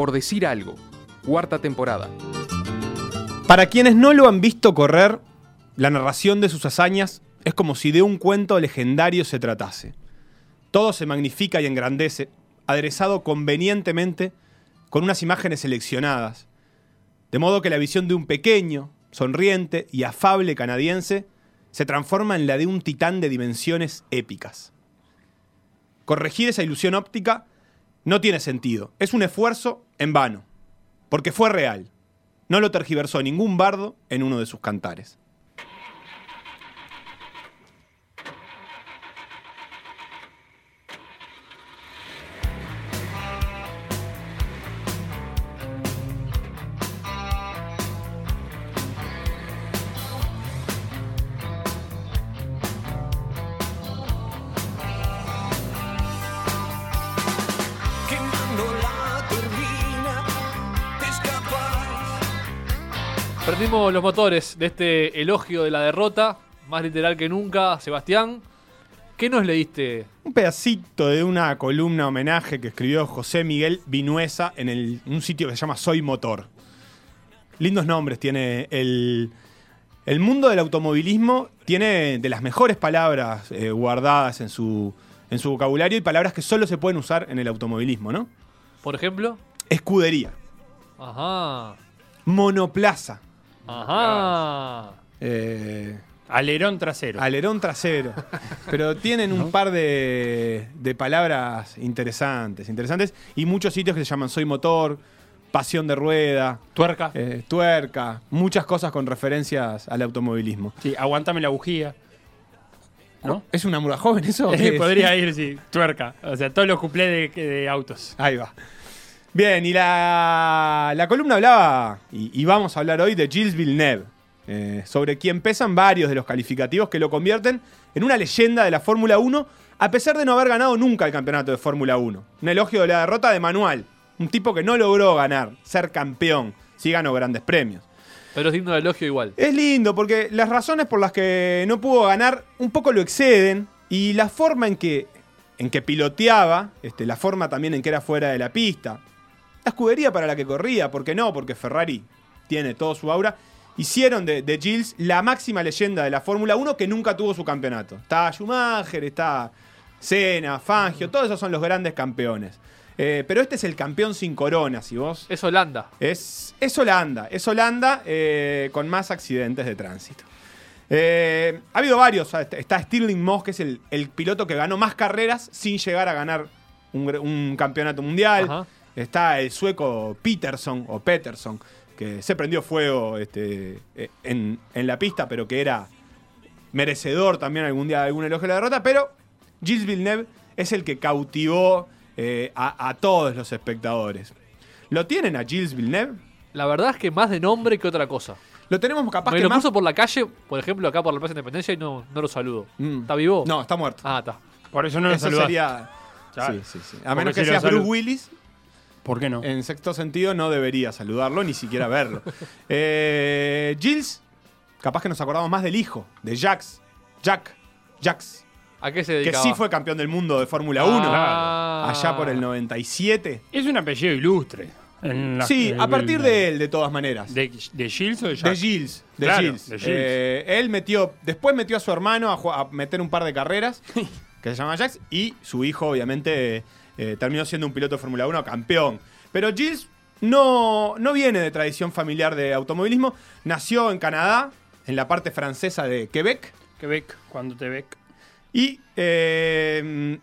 por decir algo. Cuarta temporada. Para quienes no lo han visto correr, la narración de sus hazañas es como si de un cuento legendario se tratase. Todo se magnifica y engrandece, aderezado convenientemente con unas imágenes seleccionadas, de modo que la visión de un pequeño, sonriente y afable canadiense se transforma en la de un titán de dimensiones épicas. Corregir esa ilusión óptica no tiene sentido, es un esfuerzo en vano, porque fue real. No lo tergiversó ningún bardo en uno de sus cantares. Prendimos los motores de este elogio de la derrota, más literal que nunca, Sebastián. ¿Qué nos leíste? Un pedacito de una columna homenaje que escribió José Miguel Vinuesa en el- un sitio que se llama Soy Motor. Lindos nombres tiene el, el mundo del automovilismo, tiene de las mejores palabras eh, guardadas en su, en su vocabulario y palabras que solo se pueden usar en el automovilismo, ¿no? Por ejemplo. Escudería, Ajá. monoplaza, Ajá. eh, Alerón trasero. Alerón trasero. Pero tienen un par de, de palabras interesantes, interesantes. Y muchos sitios que se llaman Soy Motor, Pasión de Rueda, Tuerca. eh, Tuerca, muchas cosas con referencias al automovilismo. Sí, aguantame la bujía. ¿No? ¿Es una mura joven eso? o qué es? Podría ir, sí. Tuerca. O sea, todos los cuplés de, de autos. Ahí va. Bien, y la, la columna hablaba, y, y vamos a hablar hoy de Gilles Villeneuve, eh, sobre quien pesan varios de los calificativos que lo convierten en una leyenda de la Fórmula 1, a pesar de no haber ganado nunca el campeonato de Fórmula 1. Un elogio de la derrota de Manuel, un tipo que no logró ganar, ser campeón, sí ganó grandes premios. Pero es digno de elogio igual. Es lindo porque las razones por las que no pudo ganar un poco lo exceden y la forma en que, en que piloteaba, este, la forma también en que era fuera de la pista, la escudería para la que corría, ¿por qué no? Porque Ferrari tiene todo su aura. Hicieron de, de Gilles la máxima leyenda de la Fórmula 1 que nunca tuvo su campeonato. Está Schumacher, está Senna, Fangio, todos esos son los grandes campeones. Eh, pero este es el campeón sin corona, si vos Es Holanda. es, es Holanda, es Holanda eh, con más accidentes de tránsito. Eh, ha habido varios, está Stirling Moss, que es el, el piloto que ganó más carreras sin llegar a ganar un, un campeonato mundial. Ajá. Está el sueco Peterson o Peterson, que se prendió fuego este, eh, en, en la pista, pero que era merecedor también algún día de algún elogio de la derrota. Pero Gilles Villeneuve es el que cautivó eh, a, a todos los espectadores. ¿Lo tienen a Gilles Villeneuve? La verdad es que más de nombre que otra cosa. Lo tenemos capaz Me que lo más... cruzo por la calle, por ejemplo, acá por la Plaza Independencia y no, no lo saludo. Mm. ¿Está vivo? No, está muerto. Ah, está. Por eso no lo saludaste. sería... Sí, sí, sí. A menos que si sea Bruce Willis, ¿Por qué no? en sexto sentido no debería saludarlo ni siquiera verlo. Eh, Gilles, capaz que nos acordamos más del hijo, de Jax. Jack. Jax. ¿A qué se Que dedicaba? sí fue campeón del mundo de Fórmula 1. Ah. Allá por el 97. Es un apellido ilustre. en la- Sí, a el- partir de él, de todas maneras. ¿De, de Gilles o de De Jack? Gilles. De Claro, Gilles. de Gilles. Eh, él metió. Después metió a su hermano a meter un par de carreras. que se llama Jax. Y su hijo, obviamente, eh, terminó siendo un piloto de Fórmula 1 campeón. Pero Gilles no, no viene de tradición familiar de automovilismo. Nació en Canadá, en la parte francesa de Quebec. Quebec, cuando te bec. Y eh,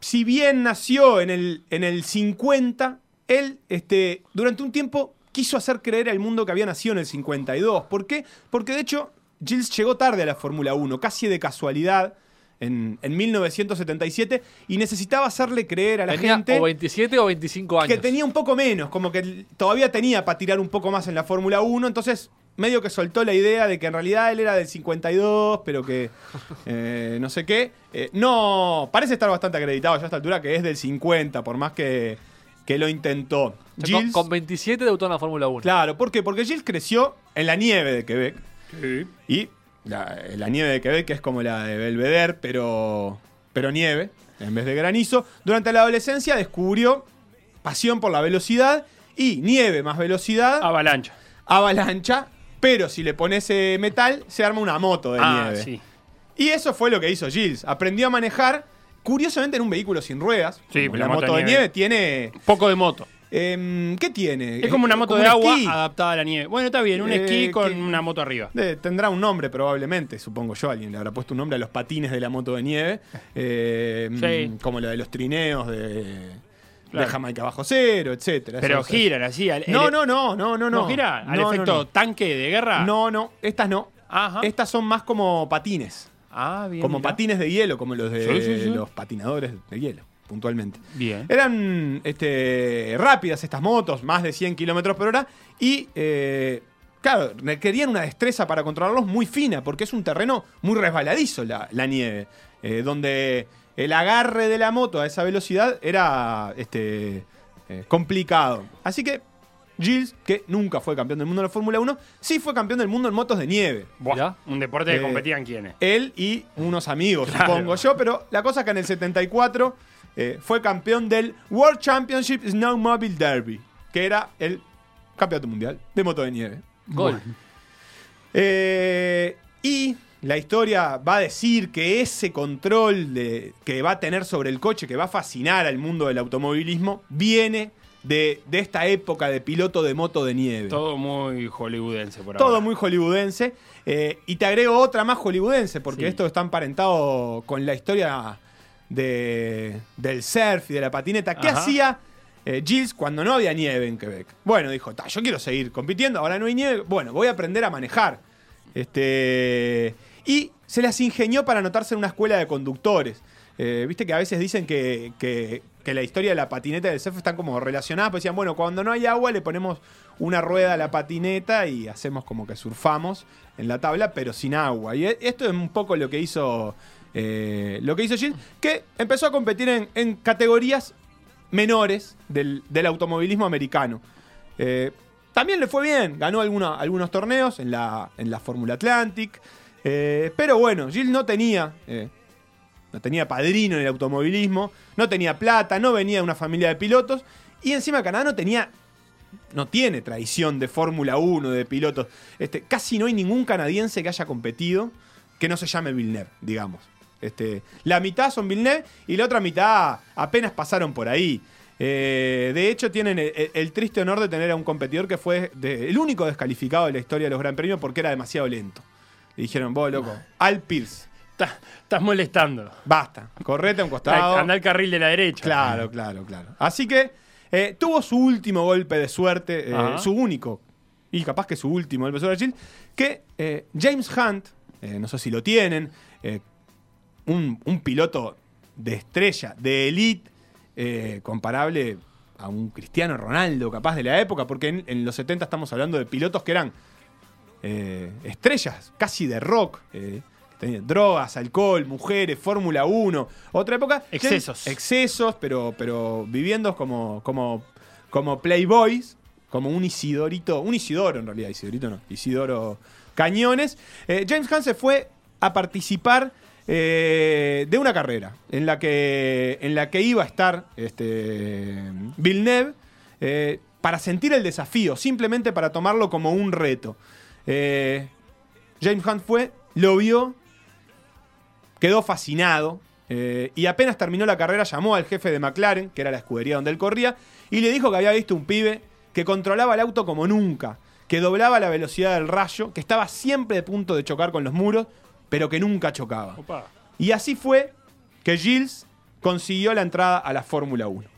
si bien nació en el, en el 50, él este, durante un tiempo quiso hacer creer al mundo que había nacido en el 52. ¿Por qué? Porque de hecho Gilles llegó tarde a la Fórmula 1, casi de casualidad, en, en 1977, y necesitaba hacerle creer a la Tenía gente o 27 o 25 años. que tenía un poco menos, como que todavía tenía para tirar un poco más en la Fórmula 1, entonces medio que soltó la idea de que en realidad él era del 52, pero que eh, no sé qué. Eh, no, parece estar bastante acreditado ya a esta altura que es del 50, por más que, que lo intentó. O sea, con, Gilles- con 27 debutó en la Fórmula 1. Claro, ¿por qué? Porque Gilles creció en la nieve de Quebec. Y la, la nieve de Quebec es como la de Belvedere, pero, pero nieve, en vez de granizo. Durante la adolescencia descubrió pasión por la velocidad y nieve más velocidad, Avalancha. avalancha, pero si le pones eh, metal, se arma una moto de Ah, nieve. sí. Y eso fue lo que hizo Gilles. Aprendió a manejar, curiosamente, en un vehículo sin ruedas. Sí, la moto moto de de nieve. nieve tiene. Poco de moto. Em, ¿Qué tiene? Es como una moto un de agua esquí. adaptada a la nieve. Bueno, está bien, un Eh, esquí con que- una moto arriba. Eh, tendrá un nombre probablemente, supongo yo. Alguien le habrá puesto un nombre a los patines de la moto de nieve. eh, Sí. Como la de los trineos de, Claro. de Jamaica bajo cero, etcétera. Pero Eso- giran así. al- No, no, no, no, no. ¿No gira? ¿Al No, no, efecto no. tanque de guerra? No, no, estas no. Ajá. Estas son más como patines. Ah, bien. como mirá. patines de hielo, como los de Sí, sí, sí. los patinadores de hielo, puntualmente. Bien. Eran este, rápidas estas motos, más de 100 kilómetros por hora, y eh, claro, requerían una destreza para controlarlos muy fina, porque es un terreno muy resbaladizo la, la nieve, eh, donde el agarre de la moto a esa velocidad era este, eh, complicado. Así que Gilles, que nunca fue campeón del mundo en la Fórmula 1, sí fue campeón del mundo en motos de nieve. Buah, un deporte que competían quiénes. Él y unos amigos, Claro. supongo yo, pero la cosa es que en el 74 eh, fue campeón del World Championship Snowmobile Derby, que era el campeonato mundial de moto de nieve. Gol. Eh, y la historia va a decir que ese control de- que va a tener sobre el coche, que va a fascinar al mundo del automovilismo, viene de, de esta época de piloto de moto de nieve. Todo muy hollywoodense por Todo ahora. muy hollywoodense. Eh, y te agrego otra más hollywoodense, porque Sí. esto está emparentado con la historia de- del surf y de la patineta. ¿Qué Ajá. hacía eh, Gilles cuando no había nieve en Quebec? Bueno, dijo, "Ta, yo quiero seguir compitiendo, ahora no hay nieve. Bueno, voy a aprender a manejar. Este, y se las ingenió para anotarse en una escuela de conductores. Eh, Viste que a veces dicen que, que- que la historia de la patineta y del surf están como relacionadas, pues decían, bueno, cuando no hay agua le ponemos una rueda a la patineta y hacemos como que surfamos en la tabla, pero sin agua. Y e- esto es un poco lo que hizo, eh, lo que hizo Gilles, que empezó a competir en, categorías menores del, automovilismo americano. Eh, también le fue bien, ganó algunos torneos en la, en la Fórmula Atlantic, eh, pero bueno, Gilles no tenía... no tenía padrino en el automovilismo, no tenía plata, no venía de una familia de pilotos y encima Canadá no tenía no tiene tradición de Fórmula 1, de pilotos. Este, casi no hay ningún canadiense que haya competido que no se llame Villeneuve, digamos. Este, la mitad son Villeneuve y la otra mitad apenas pasaron por ahí. Eh, de hecho, tienen el, triste honor de tener a un competidor que fue de- el único descalificado de la historia de los Gran Premios porque era demasiado lento. Le dijeron, vos, loco, Al Pierce, Estás, estás molestando. basta, correte a un costado. Anda al carril de la derecha. Claro, claro, claro. Así que eh, tuvo su último golpe de suerte, eh, su único, y capaz que su último golpe de suerte, que James Hunt, no sé si lo tienen, un, un piloto de estrella, de elite, eh, comparable a un Cristiano Ronaldo capaz de la época, porque en, en los 70 estamos hablando de pilotos que eran eh, estrellas, casi de rock. eh, tenían drogas, alcohol, mujeres, Fórmula 1. Otra época. Excesos. Excesos, pero, pero viviendo como, como, como playboys, como un Isidorito, un Isidoro en realidad, Isidorito no, Isidoro Cañones. Eh, James Hunt se fue a participar eh, de una carrera en la que, en la que iba a estar este, Villeneuve eh, para sentir el desafío, simplemente para tomarlo como un reto. Eh, James Hunt fue, lo vio, quedó fascinado y apenas terminó la carrera llamó al jefe de McLaren, que era la escudería donde él corría, y le dijo que había visto un pibe que controlaba el auto como nunca, que doblaba la velocidad del rayo, que estaba siempre de punto de chocar con los muros, pero que nunca chocaba. Opa. Y así fue que Gilles consiguió la entrada a la Fórmula 1.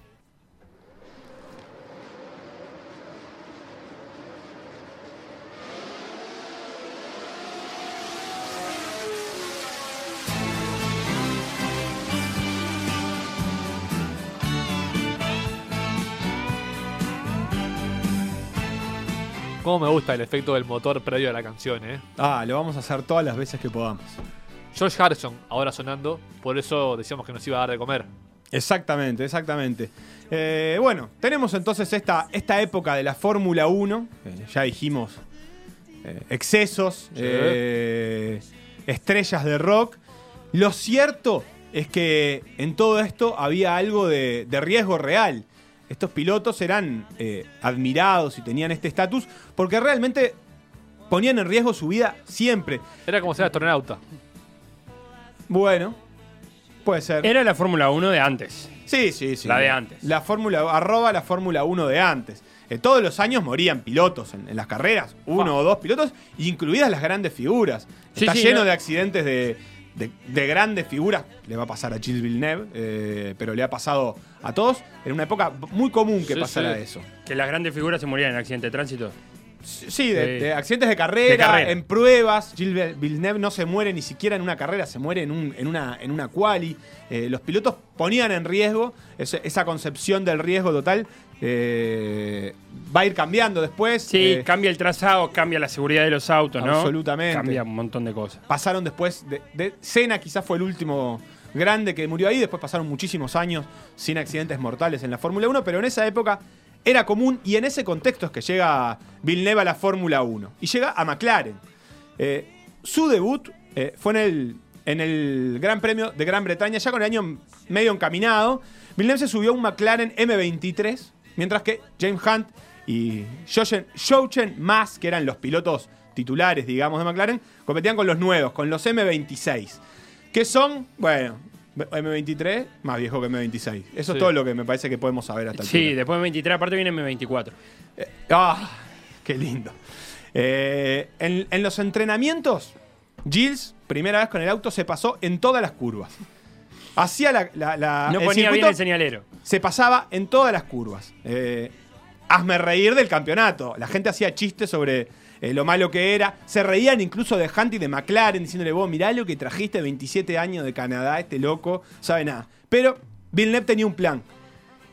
Cómo me gusta el efecto del motor previo a la canción, ¿eh? Ah, lo vamos a hacer todas las veces que podamos. George Harrison, ahora sonando, por eso decíamos que nos iba a dar de comer. Exactamente, exactamente. Eh, bueno, tenemos entonces esta, esta época de la Fórmula 1. eh, ya dijimos eh, excesos, eh, estrellas de rock. Lo cierto es que en todo esto había algo de, de riesgo real. Estos pilotos eran eh, admirados y tenían este estatus porque realmente ponían en riesgo su vida siempre. Era como ser astronauta. Bueno, puede ser. Era la Fórmula 1 de antes. Sí, sí, sí. La de antes. La Fórmula, arroba la Fórmula 1 de antes. Eh, todos los años morían pilotos en, en las carreras, uno o dos pilotos, incluidas las grandes figuras. Sí, Está sí, lleno no. de accidentes de, de- de grandes figuras. Le va a pasar a Gilles Villeneuve, eh, pero le ha pasado a todos. En una época muy común que Sí, pasara sí. eso. Que las grandes figuras se morían en accidente de tránsito. Sí, de, Sí. de accidentes de carrera, De carrera. en pruebas. Gilles Villeneuve no se muere ni siquiera en una carrera, se muere en, un- en una, en una quali. Eh, los pilotos ponían en riesgo esa concepción del riesgo total. eh, va a ir cambiando después. Sí, eh, cambia el trazado, cambia la seguridad de los autos, ¿no? Absolutamente. Cambia un montón de cosas. pasaron después de, de Senna quizás fue el último grande que murió ahí, después pasaron muchísimos años sin accidentes mortales en la Fórmula 1, pero en esa época era común y en ese contexto es que llega Villeneuve a la Fórmula 1 y llega a McLaren. Eh, su debut eh, fue en el, en el Gran Premio de Gran Bretaña, ya con el año medio encaminado. Villeneuve se subió a un McLaren M23, mientras que James Hunt y Jochen, Mass, que eran los pilotos titulares, digamos, de McLaren, competían con los nuevos, con los M26, que son, bueno, M23 más viejo que M26. Eso Sí. es todo lo que me parece que podemos saber hasta el Sí, después de 23, aparte viene M24. ¡Ah! ¡Qué lindo! Eh, en, en los entrenamientos, Gilles, primera vez con el auto, se pasó en todas las curvas. Hacía la. la- la- No el ponía bien circuito, el señalero. Se pasaba en todas las curvas. Eh, hazme reír del campeonato. La gente hacía chistes sobre eh, lo malo que era. Se reían incluso de Hunt y de McLaren, diciéndole, vos, mirá lo que trajiste 27 años de Canadá, este loco, sabe nada. Pero Villeneuve tenía un plan.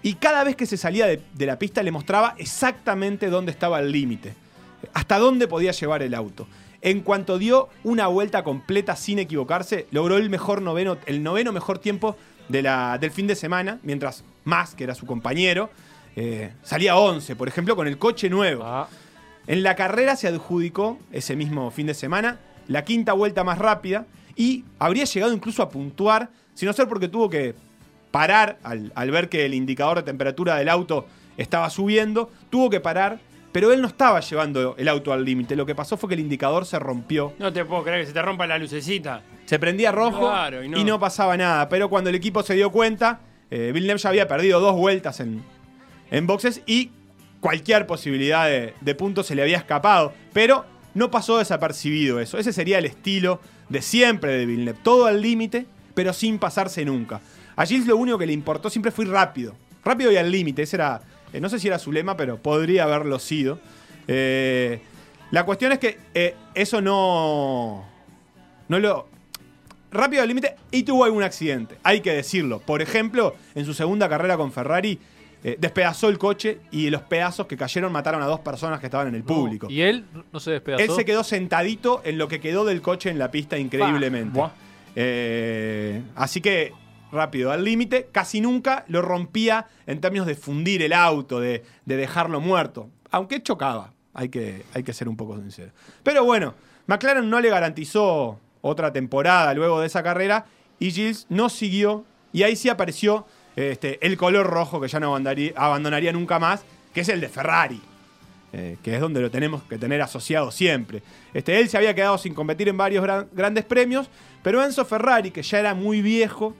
Y cada vez que se salía de, la pista le mostraba exactamente dónde estaba el límite. Hasta dónde podía llevar el auto. En cuanto dio una vuelta completa sin equivocarse, logró el mejor noveno, el noveno mejor tiempo del fin de semana, mientras Mas, que era su compañero, eh, salía 11, por ejemplo, con el coche nuevo. Ah, En la carrera se adjudicó ese mismo fin de semana la quinta vuelta más rápida y habría llegado incluso a puntuar, si no ser porque tuvo que parar al, al ver que el indicador de temperatura del auto estaba subiendo, tuvo que parar, pero él no estaba llevando el auto al límite. Lo que pasó fue que el indicador se rompió, No te puedo creer que se te rompa la lucecita. se prendía rojo Claro, y no. pasaba nada. Pero cuando el equipo se dio cuenta, eh, Villeneuve ya había perdido dos vueltas en, en boxes y cualquier posibilidad de, de punto se le había escapado. Pero no pasó desapercibido eso. Ese sería el estilo de siempre de Villeneuve. Todo al límite, pero sin pasarse nunca. A Gilles lo único que le importó siempre fue rápido. Rápido y al límite. Ese era, eh, no sé si era su lema, pero podría haberlo sido. Eh, la cuestión es que eh, eso no, no lo, rápido al límite y tuvo algún accidente. Hay que decirlo. Por ejemplo, en su segunda carrera con Ferrari, eh, despedazó el coche y los pedazos que cayeron mataron a dos personas que estaban en el público. Y él no se despedazó. Él se quedó sentadito en lo que quedó del coche en la pista increíblemente. Eh, así que rápido al límite, casi nunca lo rompía en términos de fundir el auto, de, de dejarlo muerto. Aunque chocaba, hay que, hay que ser un poco sincero. Pero bueno, McLaren no le garantizó otra temporada luego de esa carrera y Gilles no siguió y ahí sí apareció este, el color rojo que ya no abandonaría, abandonaría nunca más, que es el de Ferrari. eh, que es donde lo tenemos que tener asociado siempre. Este, él se había quedado sin competir en varios gran- grandes premios, pero Enzo Ferrari, que ya era muy viejo,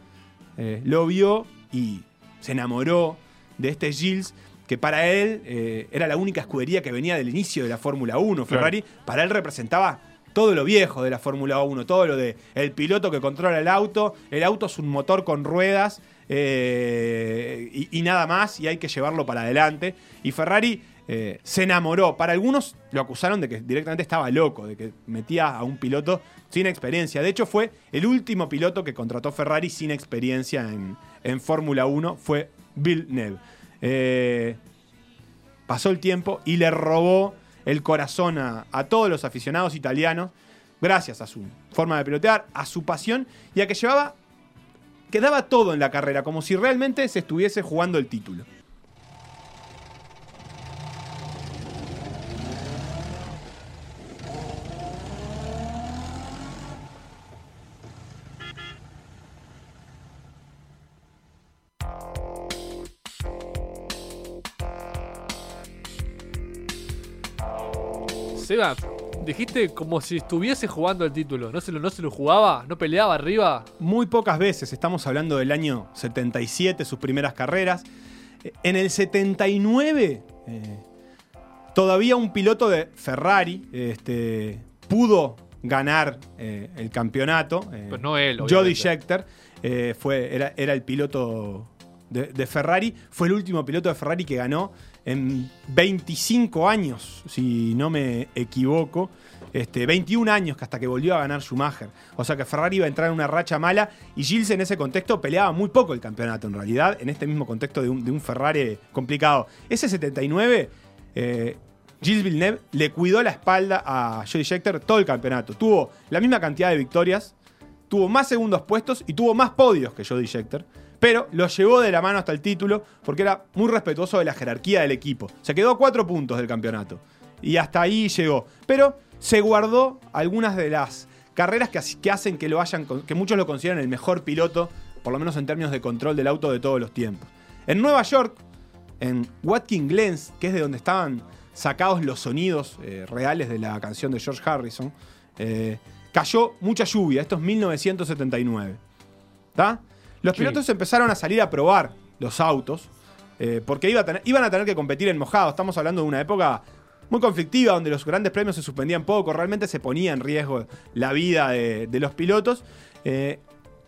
eh, lo vio y se enamoró de este Gilles, que para él eh, era la única escudería que venía del inicio de la Fórmula 1. Ferrari, para él representaba todo lo viejo de la Fórmula 1, todo lo de el piloto que controla el auto, el auto es un motor con ruedas eh, y, nada más, y hay que llevarlo para adelante. Y Ferrari eh, se enamoró. Para algunos lo acusaron de que directamente estaba loco, de que metía a un piloto sin experiencia. De hecho, fue el último piloto que contrató Ferrari sin experiencia en, en Fórmula 1, fue Villeneuve. Eh, pasó el tiempo y le robó el corazón a, todos los aficionados italianos, gracias a su forma de pilotear, a su pasión y a que llevaba, que daba todo en la carrera, como si realmente se estuviese jugando el título. Seba, dijiste como si estuviese jugando el título. ¿No se lo, no se lo jugaba? ¿No peleaba arriba? Muy pocas veces, estamos hablando del año 77, sus primeras carreras. Eh, En el 79, eh, todavía un piloto de Ferrari este, pudo ganar eh, el campeonato. eh, Pero no él, Jody. Scheckter fue, era, era el piloto de, de Ferrari. Fue el último piloto de Ferrari que ganó en 25 años, si no me equivoco. Este, 21 años que hasta que volvió a ganar Schumacher. O sea que Ferrari iba a entrar en una racha mala y Gilles en ese contexto peleaba muy poco el campeonato en realidad, en este mismo contexto de un, Ferrari complicado. Ese 79, eh, Gilles Villeneuve le cuidó la espalda a Jody Scheckter todo el campeonato. Tuvo la misma cantidad de victorias, tuvo más segundos puestos y tuvo más podios que Jody Scheckter. Pero lo llevó de la mano hasta el título porque era muy respetuoso de la jerarquía del equipo. Se quedó a cuatro puntos del campeonato. Y hasta ahí llegó. Pero se guardó algunas de las carreras que, que hacen que lo hayan. que muchos lo consideran el mejor piloto, por lo menos en términos de control del auto de todos los tiempos. En Nueva York, en Watkins Glen, que es de donde estaban sacados los sonidos eh, reales de la canción de George Harrison, eh, cayó mucha lluvia. Esto es 1979. ¿Tá? Los Sí. pilotos empezaron a salir a probar los autos, eh, porque iba a tener- iban a tener que competir en mojado. Estamos hablando de una época muy conflictiva, donde los grandes premios se suspendían poco, realmente se ponía en riesgo la vida de, de los pilotos. Eh,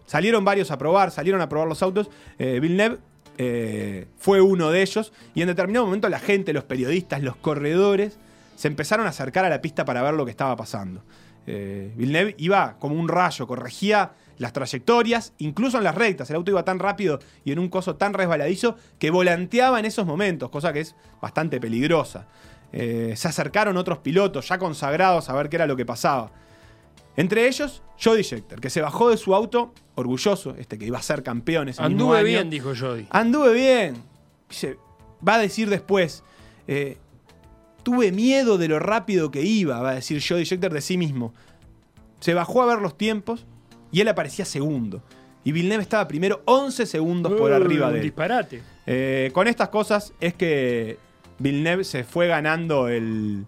salieron varios a probar, salieron a probar los autos. Eh, Villeneuve eh, fue uno de ellos, y en determinado momento la gente, los periodistas, los corredores, se empezaron a acercar a la pista para ver lo que estaba pasando. Eh, Villeneuve iba como un rayo, corregía las trayectorias, incluso en las rectas. El auto iba tan rápido y en un coso tan resbaladizo que volanteaba en esos momentos, cosa que es bastante peligrosa. Eh, se acercaron otros pilotos ya consagrados a ver qué era lo que pasaba. Entre ellos, Jody Scheckter, que se bajó de su auto orgulloso, este que iba a ser campeón ese mismo Anduve año. bien, dijo Jody. Anduve bien. Dice, va a decir después. eh, tuve miedo de lo rápido que iba, va a decir Jody Scheckter de sí mismo. Se bajó a ver los tiempos y él aparecía segundo. Y Villeneuve estaba primero 11 segundos por Uh, arriba de él. disparate. Eh, con estas cosas es que Villeneuve se fue ganando el,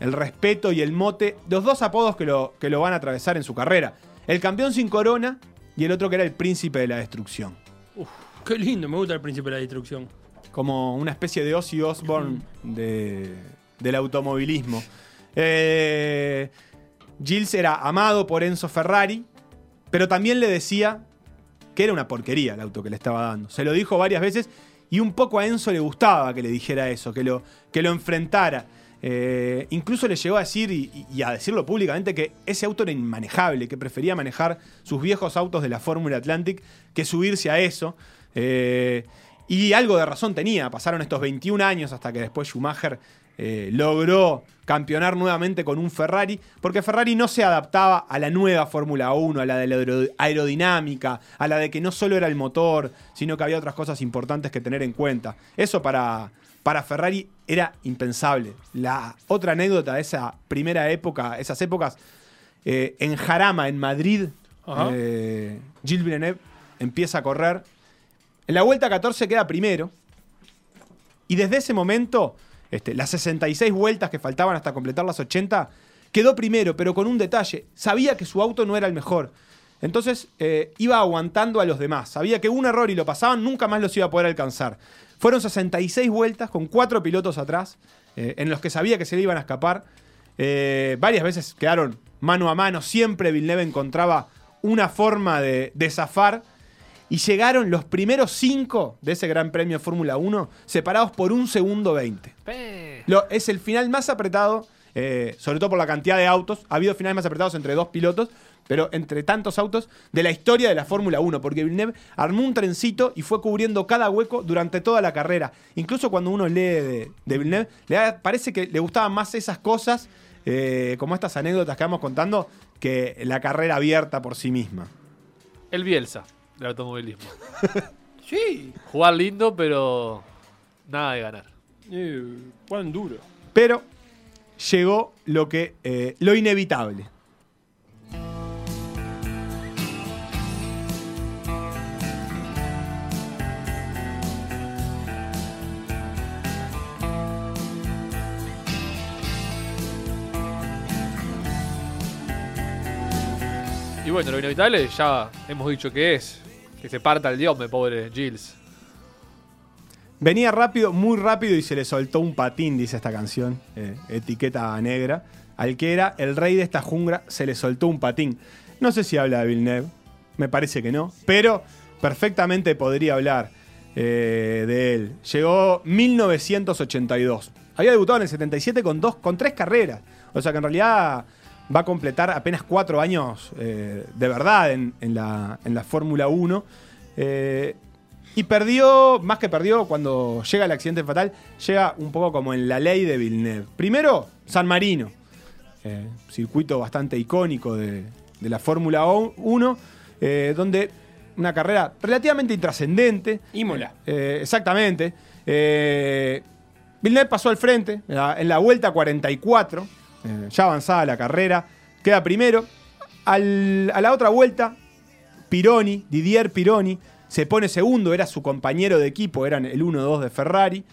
el respeto y el mote. Los dos apodos que lo, que lo van a atravesar en su carrera. El campeón sin corona y el otro que era el príncipe de la destrucción. Qué lindo, me gusta el príncipe de la destrucción. Como una especie de Ozzy Osbourne de- del automovilismo. Eh, Gilles era amado por Enzo Ferrari, pero también le decía que era una porquería el auto que le estaba dando. Se lo dijo varias veces y un poco a Enzo le gustaba que le dijera eso, que lo, que lo enfrentara. Eh, incluso le llegó a decir y, a decirlo públicamente que ese auto era inmanejable, que prefería manejar sus viejos autos de la Fórmula Atlantic que subirse a eso. Eh, y algo de razón tenía. Pasaron estos 21 años hasta que después Schumacher eh, logró campeonar nuevamente con un Ferrari, porque Ferrari no se adaptaba a la nueva Fórmula 1, a la de la aero- aerodinámica, a la de que no solo era el motor, sino que había otras cosas importantes que tener en cuenta. Eso para, para Ferrari era impensable. La otra anécdota de esa primera época, esas épocas, eh, en Jarama, en Madrid, eh, Gilles Villeneuve empieza a correr. En la vuelta 14 queda primero. Y desde ese momento, este, las 66 vueltas que faltaban hasta completar las 80, quedó primero, pero con un detalle. Sabía que su auto no era el mejor. Entonces eh, iba aguantando a los demás. Sabía que un error y lo pasaban, nunca más los iba a poder alcanzar. Fueron 66 vueltas con cuatro pilotos atrás, eh, en los que sabía que se le iban a escapar. Eh, varias veces quedaron mano a mano. Siempre Villeneuve encontraba una forma de, de zafar. Y llegaron los primeros cinco de ese Gran Premio Fórmula 1 separados por un segundo 20. Pe. Lo- es el final más apretado, eh, sobre todo por la cantidad de autos. Ha habido finales más apretados entre dos pilotos, pero entre tantos autos de la historia de la Fórmula 1, porque Villeneuve armó un trencito y fue cubriendo cada hueco durante toda la carrera. Incluso cuando uno lee de, de Villeneuve, le da- parece que le gustaban más esas cosas, eh, como estas anécdotas que vamos contando, que la carrera abierta por sí misma. El Bielsa el automovilismo. sí. Jugar lindo, pero nada de ganar. Eh, duro. Pero llegó lo que. Eh, lo inevitable. Y bueno, lo inevitable ya hemos dicho que es que se parta el dios, me pobre Gilles. Venía rápido, muy rápido y se le soltó un patín, dice esta canción, eh, etiqueta negra. Al que era el rey de esta jungla se le soltó un patín. No sé si habla de Villeneuve, me parece que no, pero perfectamente podría hablar eh, de él. Llegó 1982. Había debutado en el 77 con, dos, con tres carreras. O sea que en realidad va a completar apenas cuatro años eh, de verdad en, en la, en la Fórmula 1. Eh, y perdió, más que perdió, cuando llega el accidente fatal, llega un poco como en la ley de Villeneuve. Primero, San Marino, eh, circuito bastante icónico de, de la Fórmula 1, eh, donde una carrera relativamente intrascendente. Imola. Exactamente. Villeneuve pasó al frente en la, en la vuelta 44, eh, ya avanzada la carrera, queda primero. A la otra vuelta, Pironi, Didier Pironi, se pone segundo, era su compañero de equipo, eran el 1-2 de Ferrari.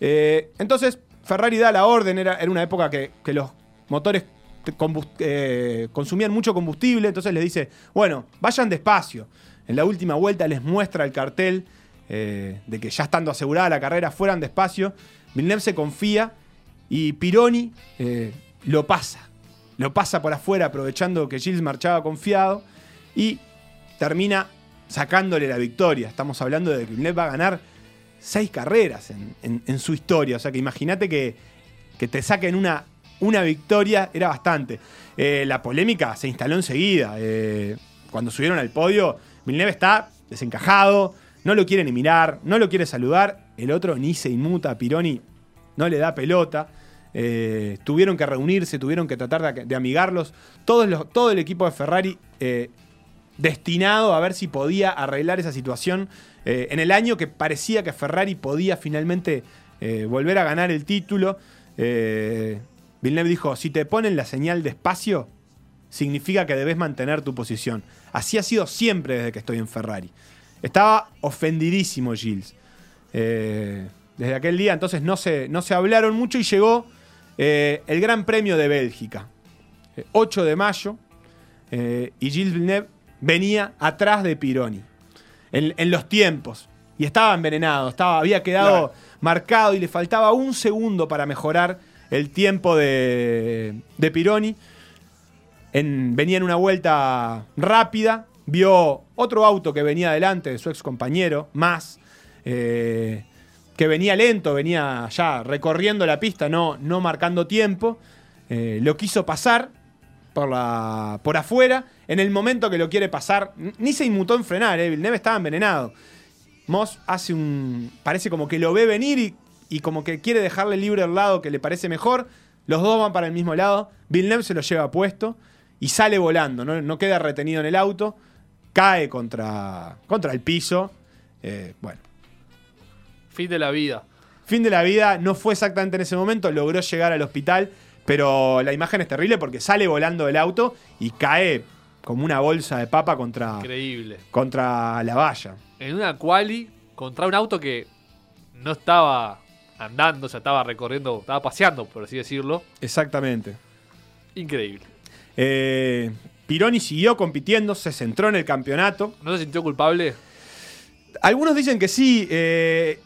Eh, entonces, Ferrari da la orden, era, una época que, los motores eh, consumían mucho combustible, entonces les dice, bueno, vayan despacio. En la última vuelta les muestra el cartel de que ya estando asegurada la carrera, fueran despacio. Villeneuve se confía y Pironi lo pasa. Lo pasa por afuera aprovechando que Gilles marchaba confiado y termina sacándole la victoria. Estamos hablando de que Villeneuve va a ganar seis carreras en, su historia. O sea que imagínate que, que te saquen una, una victoria, era bastante. Eh, la polémica se instaló enseguida. Eh, cuando subieron al podio, Villeneuve está desencajado, no lo quiere ni mirar, no lo quiere saludar. El otro ni se inmuta, Pironi no le da pelota. Eh, tuvieron que reunirse, tuvieron que tratar de, amigarlos. Todo el equipo de Ferrari eh, destinado a ver si podía arreglar esa situación eh, en el año que parecía que Ferrari podía finalmente volver a ganar el título. Villeneuve dijo, si te ponen la señal de espacio, significa que debes mantener tu posición. Así ha sido siempre desde que estoy en Ferrari. Estaba ofendidísimo Gilles. Desde aquel día entonces no se, no se hablaron mucho y llegó eh, el Gran Premio de Bélgica. Eh, 8 de mayo. eh, y Gilles Villeneuve venía atrás de Pironi. En, en los tiempos. Y estaba envenenado. Estaba, había quedado Claro. marcado y le faltaba un segundo para mejorar el tiempo de, de Pironi. En- venía en una vuelta rápida, vio otro auto que venía adelante de su ex compañero, más, eh, que venía lento, venía ya recorriendo la pista, no, no marcando tiempo. Eh, lo quiso pasar por, la, por afuera. En el momento que lo quiere pasar, ni se inmutó en frenar, eh, Villeneuve estaba envenenado. Moss hace un. Parece como que lo ve venir y, como que quiere dejarle libre el lado que le parece mejor. Los dos van para el mismo lado. Villeneuve se lo lleva puesto y sale volando. No, no queda retenido en el auto. Cae contra, contra el piso. Eh, bueno, Fin de la vida. fin de la vida. No fue exactamente en ese momento. Logró llegar al hospital. Pero la imagen es terrible porque sale volando del auto y cae como una bolsa de papa contra, Increíble. contra la valla. En una quali contra un auto que no estaba andando, o sea, estaba recorriendo, estaba paseando, por así decirlo. Exactamente. Increíble. Eh, Pironi siguió compitiendo, se centró en el campeonato. ¿No se sintió culpable? Algunos dicen que sí. eh,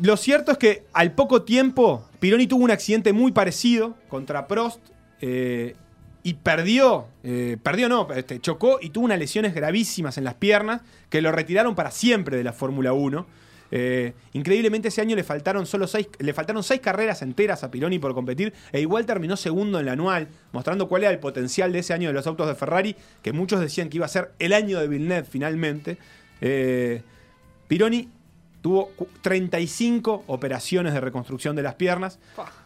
lo cierto es que al poco tiempo, Pironi tuvo un accidente muy parecido contra Prost eh, y perdió. eh, perdió, no, este, chocó y tuvo unas lesiones gravísimas en las piernas que lo retiraron para siempre de la Fórmula 1. Eh, increíblemente ese año le faltaron solo seis, le faltaron seis carreras enteras a Pironi por competir e igual terminó segundo en la anual, mostrando cuál era el potencial de ese año de los autos de Ferrari, que muchos decían que iba a ser el año de Villeneuve finalmente. Pironi tuvo cu- 35 operaciones de reconstrucción de las piernas.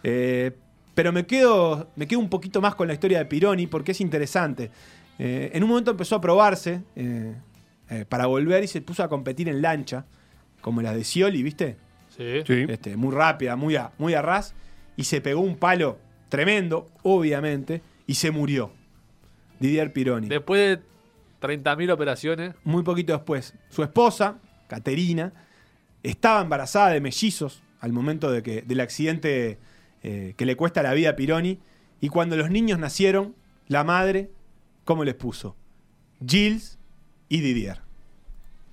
Eh, pero me quedo, me quedo un poquito más con la historia de Pironi porque es interesante. Eh, en un momento empezó a probarse eh, eh, para volver y se puso a competir en lancha, como las de Scioli, ¿viste? Sí. Sí. Este, muy rápida, muy a, muy a ras, y se pegó un palo tremendo, obviamente, y se murió. Didier Pironi. Después de 30.000 operaciones, Muy poquito después, su esposa, Caterina, estaba embarazada de mellizos al momento de que, del accidente eh, que le cuesta la vida a Pironi. Y cuando los niños nacieron, la madre, ¿cómo les puso? Gilles y Didier.